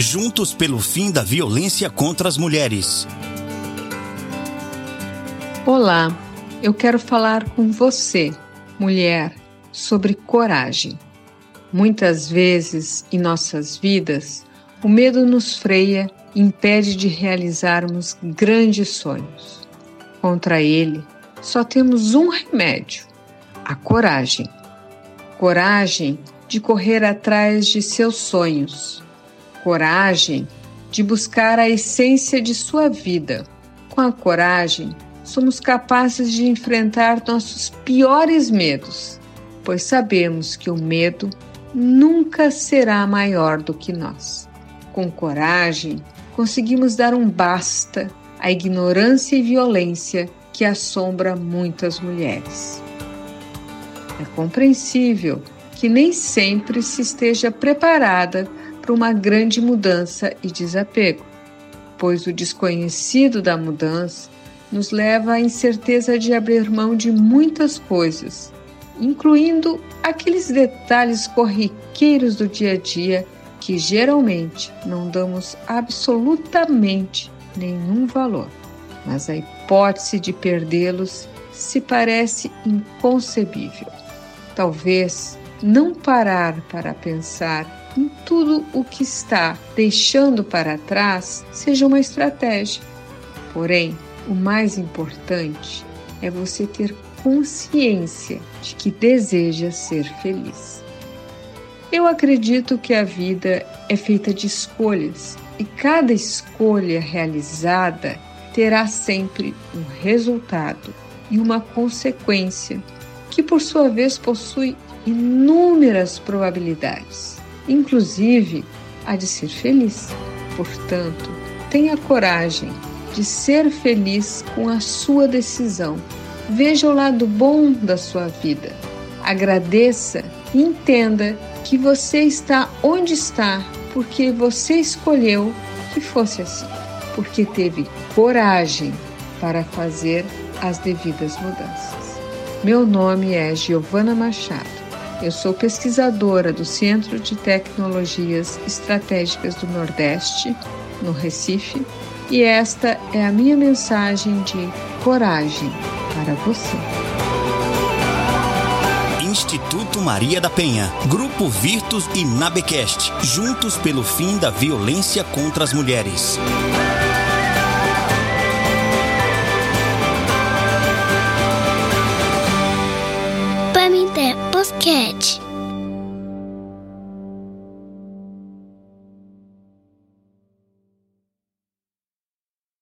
Juntos pelo fim da violência contra as mulheres. Olá, eu quero falar com você, mulher, sobre coragem. Muitas vezes em nossas vidas, o medo nos freia e impede de realizarmos grandes sonhos. Contra ele, só temos um remédio: a coragem. Coragem de correr atrás de seus sonhos. Coragem de buscar a essência de sua vida. Com a coragem, somos capazes de enfrentar nossos piores medos, pois sabemos que o medo nunca será maior do que nós. Com coragem, conseguimos dar um basta à ignorância e violência que assombra muitas mulheres. É compreensível que nem sempre se esteja preparada para uma grande mudança e desapego, pois o desconhecido da mudança nos leva à incerteza de abrir mão de muitas coisas, incluindo aqueles detalhes corriqueiros do dia a dia que geralmente não damos absolutamente nenhum valor, mas a hipótese de perdê-los se parece inconcebível. Talvez não parar para pensar em tudo o que está deixando para trás seja uma estratégia. Porém, o mais importante é você ter consciência de que deseja ser feliz. Eu acredito que a vida é feita de escolhas e cada escolha realizada terá sempre um resultado e uma consequência que por sua vez possui inúmeras probabilidades, inclusive a de ser feliz. Portanto, tenha coragem de ser feliz com a sua decisão. Veja o lado bom da sua vida. Agradeça e entenda que você está onde está porque você escolheu que fosse assim, porque teve coragem para fazer as devidas mudanças. Meu nome é Giovana Machado. Eu sou pesquisadora do Centro de Tecnologias Estratégicas do Nordeste, no Recife, e esta é a minha mensagem de coragem para você. Instituto Maria da Penha, Grupo Virtus e Nabecast, juntos pelo fim da violência contra as mulheres. Basquete.